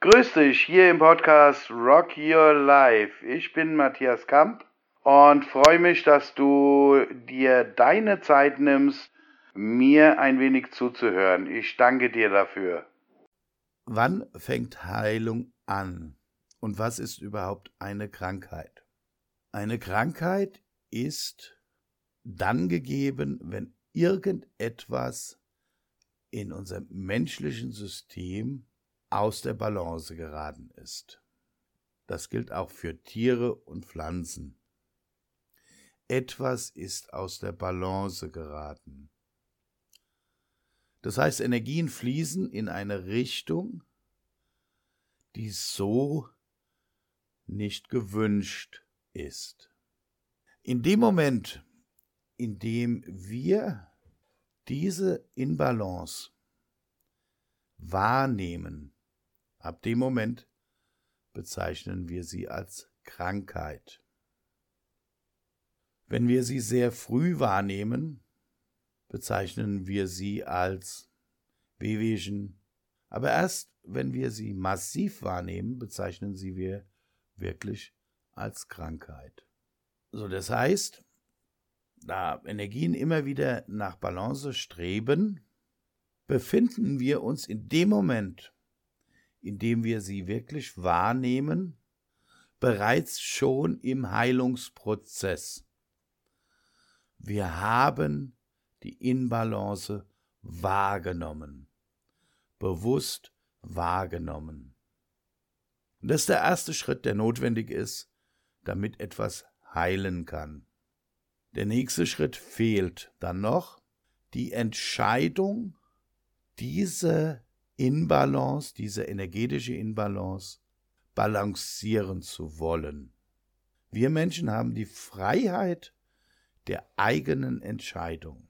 Grüß dich hier im Podcast Rock Your Life. Ich bin Matthias Kamp und freue mich, dass du dir deine Zeit nimmst, mir ein wenig zuzuhören. Ich danke dir dafür. Wann fängt Heilung an? Und was ist überhaupt eine Krankheit? Eine Krankheit ist dann gegeben, wenn irgendetwas in unserem menschlichen System aus der Balance geraten ist. Das gilt auch für Tiere und Pflanzen. Etwas ist aus der Balance geraten. Das heißt, Energien fließen in eine Richtung, die so nicht gewünscht ist. In dem Moment, in dem wir diese Inbalance wahrnehmen, ab dem Moment bezeichnen wir sie als Krankheit. Wenn wir sie sehr früh wahrnehmen, bezeichnen wir sie als Wehwehchen, aber erst wenn wir sie massiv wahrnehmen, bezeichnen sie wir wirklich als Krankheit. So, das heißt, da Energien immer wieder nach Balance streben, befinden wir uns in dem Moment, in dem wir sie wirklich wahrnehmen, bereits schon im Heilungsprozess. Wir haben die Inbalance wahrgenommen, bewusst wahrgenommen. Und das ist der erste Schritt, der notwendig ist, damit etwas heilen kann. Der nächste Schritt fehlt dann noch die Entscheidung, diese Inbalance, diese energetische Inbalance balancieren zu wollen. Wir Menschen haben die Freiheit der eigenen Entscheidung.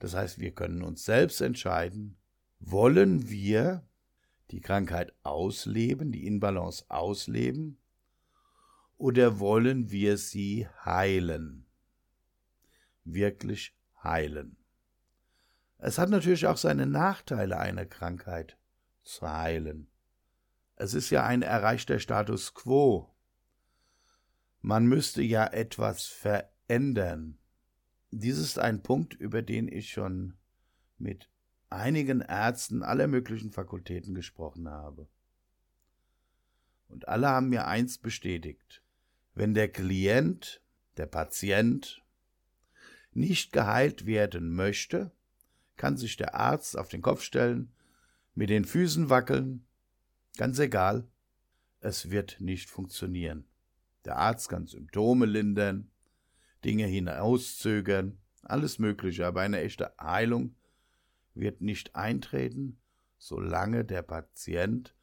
Das heißt, wir können uns selbst entscheiden, wollen wir die Krankheit ausleben, die Inbalance ausleben, oder wollen wir sie heilen? Wirklich heilen. Es hat natürlich auch seine Nachteile, eine Krankheit zu heilen. Es ist ja ein erreichter Status quo. Man müsste ja etwas verändern. Dies ist ein Punkt, über den ich schon mit einigen Ärzten aller möglichen Fakultäten gesprochen habe. Und alle haben mir eins bestätigt. Wenn der Klient, der Patient, nicht geheilt werden möchte, kann sich der Arzt auf den Kopf stellen, mit den Füßen wackeln, ganz egal, es wird nicht funktionieren. Der Arzt kann Symptome lindern, Dinge hinauszögern, alles Mögliche, aber eine echte Heilung wird nicht eintreten, solange der Patient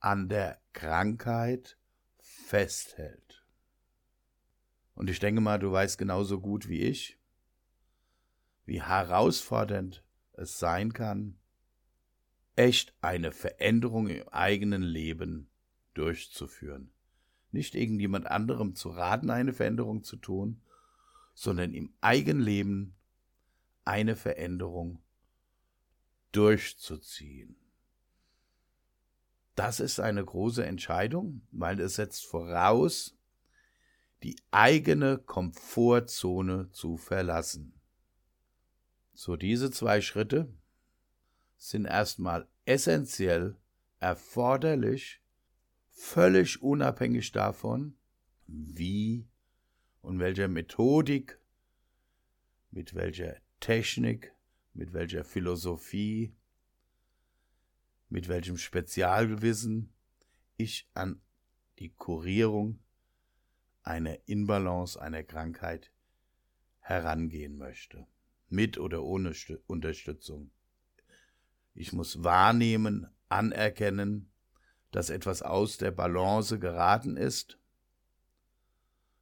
an der Krankheit festhält. Und ich denke mal, du weißt genauso gut wie ich, wie herausfordernd es sein kann, echt eine Veränderung im eigenen Leben durchzuführen. Nicht irgendjemand anderem zu raten, eine Veränderung zu tun, sondern im eigenen Leben eine Veränderung durchzuziehen. Das ist eine große Entscheidung, weil es setzt voraus, die eigene Komfortzone zu verlassen. So diese zwei Schritte sind erstmal essentiell erforderlich, völlig unabhängig davon, wie und welcher Methodik, mit welcher Technik, mit welcher Philosophie, mit welchem Spezialwissen ich an die Kurierung einer Inbalance, einer Krankheit herangehen möchte, mit oder ohne Unterstützung. Ich muss wahrnehmen, anerkennen, dass etwas aus der Balance geraten ist,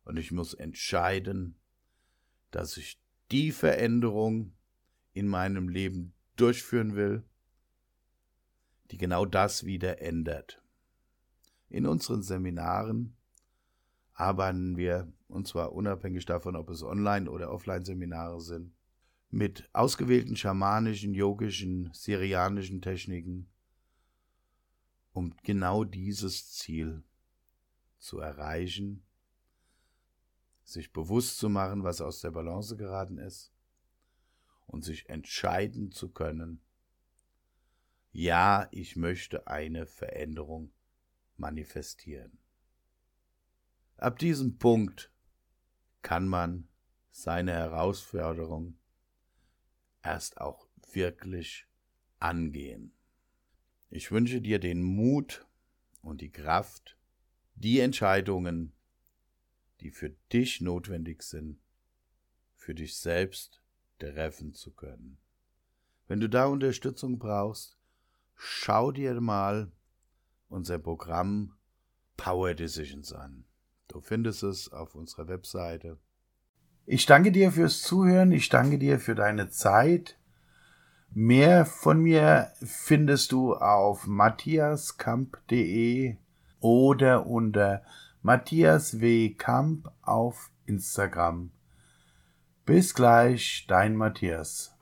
und ich muss entscheiden, dass ich die Veränderung in meinem Leben durchführen will, die genau das wieder ändert. In unseren Seminaren arbeiten wir, und zwar unabhängig davon, ob es Online- oder Offline-Seminare sind, mit ausgewählten schamanischen, yogischen, syrianischen Techniken, um genau dieses Ziel zu erreichen, sich bewusst zu machen, was aus der Balance geraten ist und sich entscheiden zu können, ja, ich möchte eine Veränderung manifestieren. Ab diesem Punkt kann man seine Herausforderung erst auch wirklich angehen. Ich wünsche dir den Mut und die Kraft, die Entscheidungen, die für dich notwendig sind, für dich selbst treffen zu können. Wenn du da Unterstützung brauchst, schau dir mal unser Programm Power Decisions an. Du findest es auf unserer Webseite ich danke dir fürs Zuhören, ich danke dir für deine Zeit. Mehr von mir findest du auf matthiaskamp.de oder unter Matthias W. Kamp auf Instagram. Bis gleich, dein Matthias.